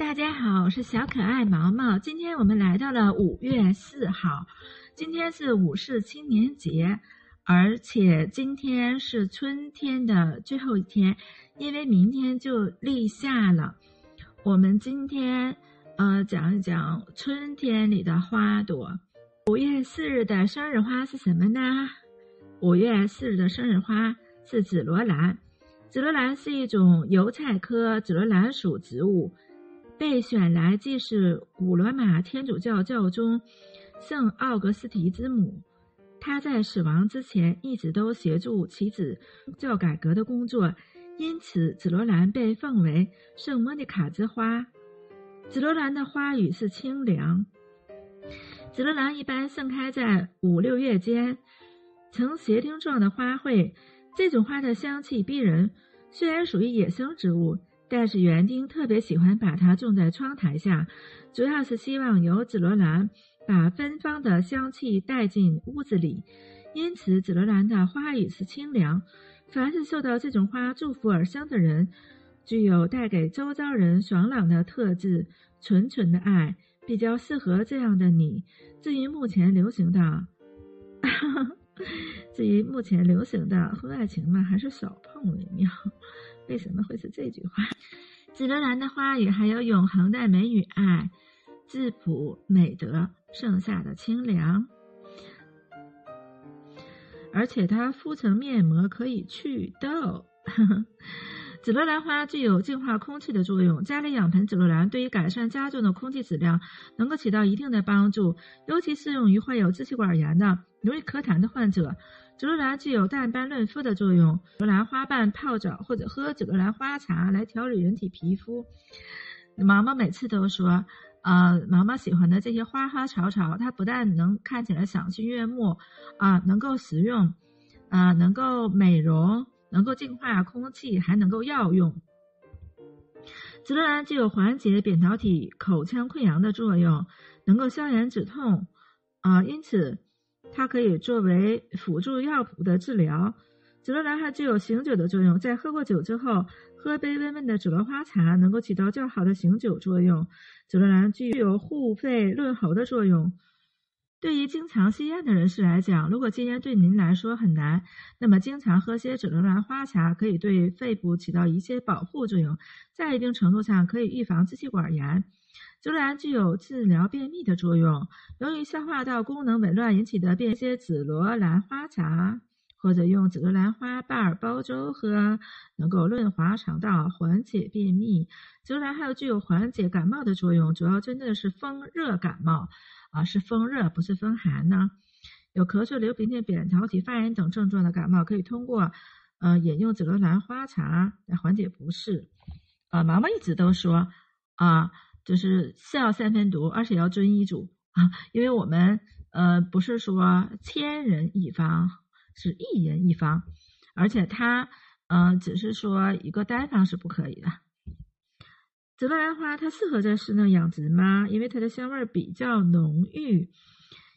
大家好，我是小可爱毛毛。今天我们来到了五月四号，今天是五四青年节，而且今天是春天的最后一天，因为明天就立夏了。我们今天呃讲一讲春天里的花朵。五月四日的生日花是什么呢？五月四日的生日花是紫罗兰。紫罗兰是一种油菜科紫罗兰属植物，被选来祭祀古罗马天主教教宗圣奥格斯提之母。他在死亡之前一直都协助其子教改革的工作，因此紫罗兰被奉为圣莫妮卡之花。紫罗兰的花语是清凉。紫罗兰一般盛开在五六月间，呈斜丁状的花卉。这种花的香气逼人，虽然属于野生植物，但是园丁特别喜欢把它种在窗台下，主要是希望由紫罗兰把芬芳的香气带进屋子里。因此，紫罗兰的花语是清凉。凡是受到这种花祝福而生的人，具有带给周遭人爽朗的特质，纯纯的爱，比较适合这样的你。至于目前流行的。至于目前流行的婚外情嘛，还是少碰为妙。为什么会是这句话？紫罗兰的花语还有永恒的美与爱，质朴美德，盛夏的清凉。而且它敷成面膜可以祛痘。紫罗兰花具有净化空气的作用，家里养盆紫罗兰对于改善家中的空气质量能够起到一定的帮助，尤其适用于患有支气管炎的、容易咳痰的患者。紫罗兰具有淡斑润肤的作用，紫罗兰花瓣泡澡或者喝紫罗兰花茶来调理人体皮肤。毛毛每次都说，呃，毛毛喜欢的这些花花草草，它不但能看起来赏心悦目，啊，能够食用，啊，能够美容。能够净化空气，还能够药用。紫罗兰具有缓解扁桃体口腔溃疡的作用，能够消炎止痛，啊，因此它可以作为辅助药谱的治疗。紫罗兰还具有醒酒的作用，在喝过酒之后，喝杯温温的紫罗花茶，能够起到较好的醒酒作用。紫罗兰具有护肺润喉的作用。对于经常吸烟的人士来讲，如果戒烟对您来说很难，那么经常喝些紫罗兰花茶可以对肺部起到一些保护作用，在一定程度上可以预防支气管炎。紫罗兰具有治疗便秘的作用，由于消化道功能紊乱引起的便，些紫罗兰花茶或者用紫罗兰花瓣煲粥喝，能够润滑肠道，缓解便秘。紫罗兰还有具有缓解感冒的作用，主要针对的是风热感冒。啊，是风热，不是风寒呢。有咳嗽、流鼻涕、扁桃体发炎等症状的感冒，可以通过呃饮用紫罗兰花茶来缓解不适。呃，毛毛一直都说啊，就是是要三分毒，而且要遵医嘱啊，因为我们呃不是说千人一方，是一人一方，而且它嗯只是说一个单方是不可以的。紫罗兰花它适合在室内养殖吗？因为它的香味比较浓郁，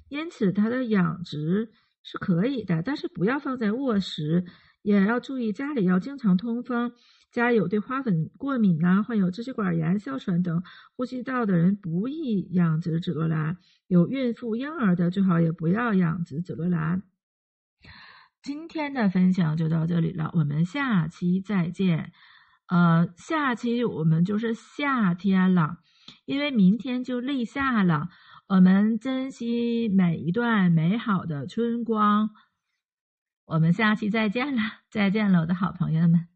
因此它的养殖是可以的，但是不要放在卧室，也要注意家里要经常通风。家有对花粉过敏呐，患有支气管炎、哮喘等呼吸道的人不宜养殖紫罗兰。有孕妇、婴儿的最好也不要养殖紫罗兰。今天的分享就到这里了，我们下期再见。呃，下期我们就是夏天了，因为明天就立夏了。我们珍惜每一段美好的春光。我们下期再见了，再见了，我的好朋友们。